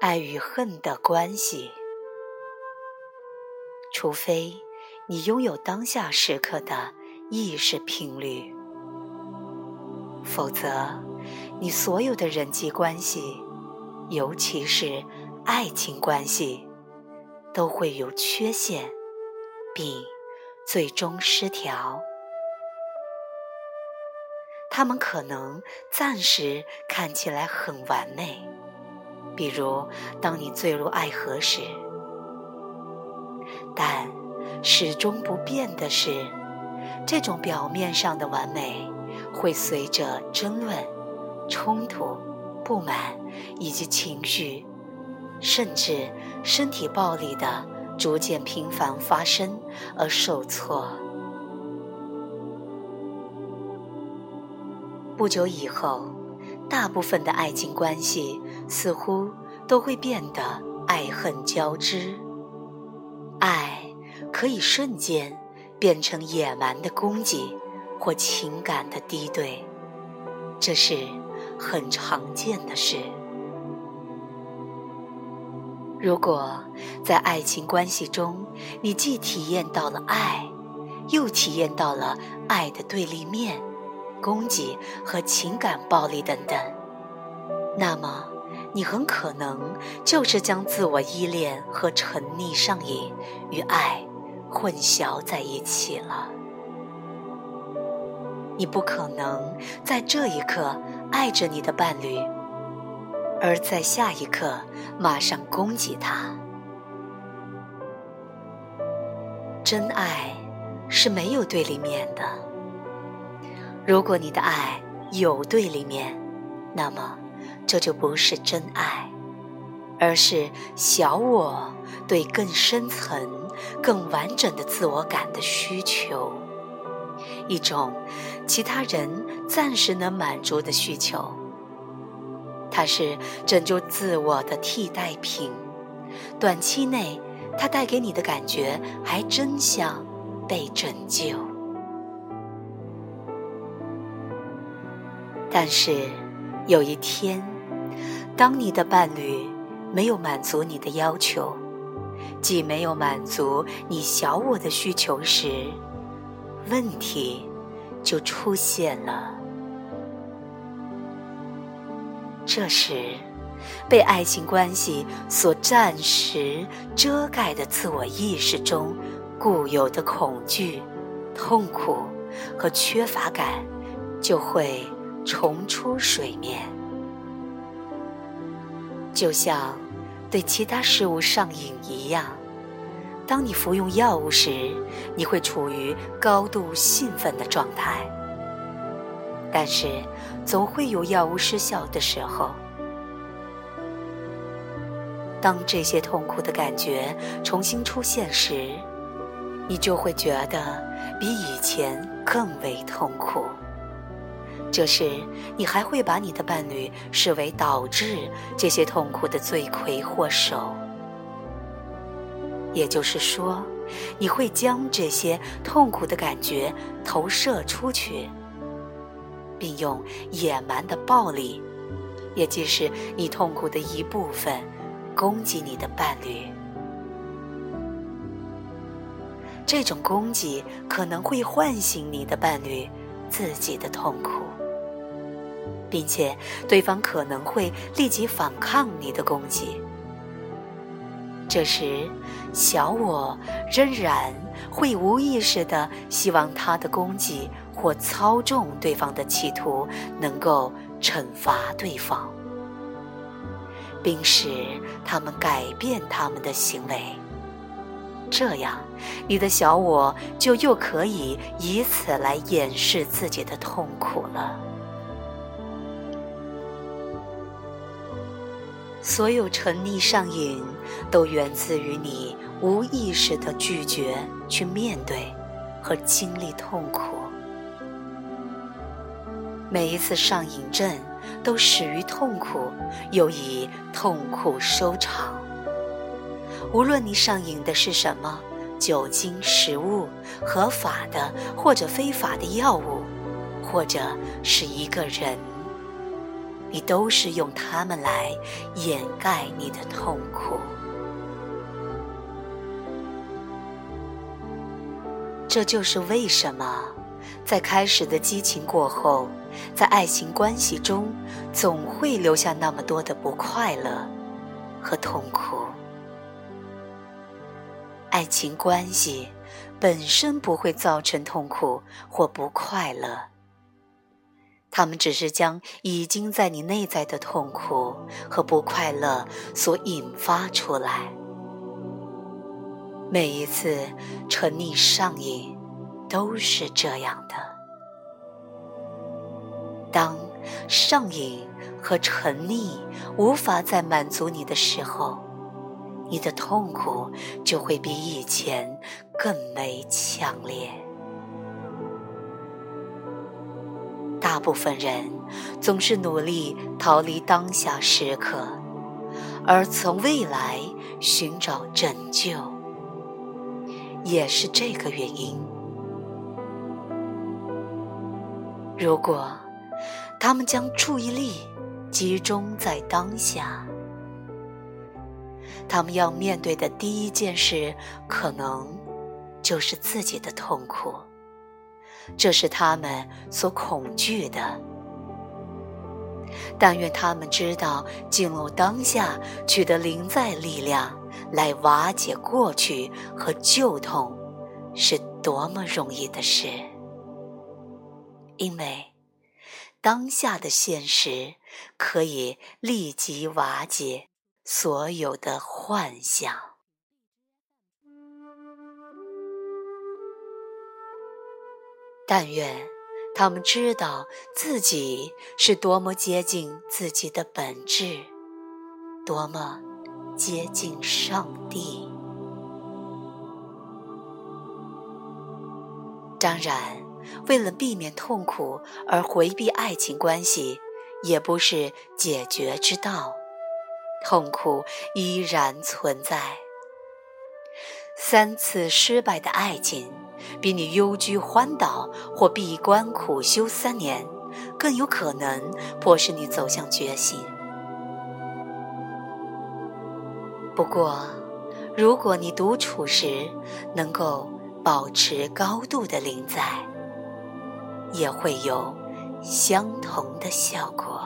爱与恨的关系。除非你拥有当下时刻的意识频率，否则你所有的人际关系，尤其是爱情关系，都会有缺陷，并最终失调。他们可能暂时看起来很完美，比如当你坠入爱河时。但始终不变的是，这种表面上的完美会随着争论、冲突、不满以及情绪，甚至身体暴力的逐渐频繁发生而受挫。不久以后，大部分的爱情关系似乎都会变得爱恨交织。爱可以瞬间变成野蛮的攻击或情感的敌对，这是很常见的事。如果在爱情关系中，你既体验到了爱，又体验到了爱的对立面。攻击和情感暴力等等，那么你很可能就是将自我依恋和沉溺上瘾与爱混淆在一起了。你不可能在这一刻爱着你的伴侣，而在下一刻马上攻击他。真爱是没有对立面的。如果你的爱有对立面，那么这就不是真爱，而是小我对更深层、更完整的自我感的需求，一种其他人暂时能满足的需求。它是拯救自我的替代品，短期内它带给你的感觉还真像被拯救。但是，有一天，当你的伴侣没有满足你的要求，既没有满足你小我的需求时，问题就出现了。这时，被爱情关系所暂时遮盖的自我意识中固有的恐惧、痛苦和缺乏感就会。重出水面，就像对其他事物上瘾一样。当你服用药物时，你会处于高度兴奋的状态。但是，总会有药物失效的时候。当这些痛苦的感觉重新出现时，你就会觉得比以前更为痛苦。这时，你还会把你的伴侣视为导致这些痛苦的罪魁祸首。也就是说，你会将这些痛苦的感觉投射出去，并用野蛮的暴力，也即是你痛苦的一部分，攻击你的伴侣。这种攻击可能会唤醒你的伴侣自己的痛苦。并且，对方可能会立即反抗你的攻击。这时，小我仍然会无意识地希望他的攻击或操纵对方的企图能够惩罚对方，并使他们改变他们的行为。这样，你的小我就又可以以此来掩饰自己的痛苦了。所有沉溺上瘾，都源自于你无意识的拒绝去面对和经历痛苦。每一次上瘾症都始于痛苦，又以痛苦收场。无论你上瘾的是什么——酒精、食物、合法的或者非法的药物，或者是一个人。你都是用它们来掩盖你的痛苦。这就是为什么，在开始的激情过后，在爱情关系中，总会留下那么多的不快乐和痛苦。爱情关系本身不会造成痛苦或不快乐，他们只是将已经在你内在的痛苦和不快乐所引发出来。每一次沉溺上瘾，都是这样的。当上瘾和沉溺无法再满足你的时候，你的痛苦就会比以前更为强烈。部分人总是努力逃离当下时刻，而从未来寻找拯救。也是这个原因。如果他们将注意力集中在当下，他们要面对的第一件事，可能就是自己的痛苦。这是他们所恐惧的。但愿他们知道，进入当下，取得临在力量。来瓦解过去和旧痛，是多么容易的事！因为当下的现实可以立即瓦解所有的幻想。但愿他们知道自己是多么接近自己的本质，多么……接近上帝。当然，为了避免痛苦而回避爱情关系，也不是解决之道。痛苦依然存在。三次失败的爱情，比你幽居荒岛或闭关苦修三年，更有可能迫使你走向觉醒。不过，如果你独处时能够保持高度的临在，也会有相同的效果。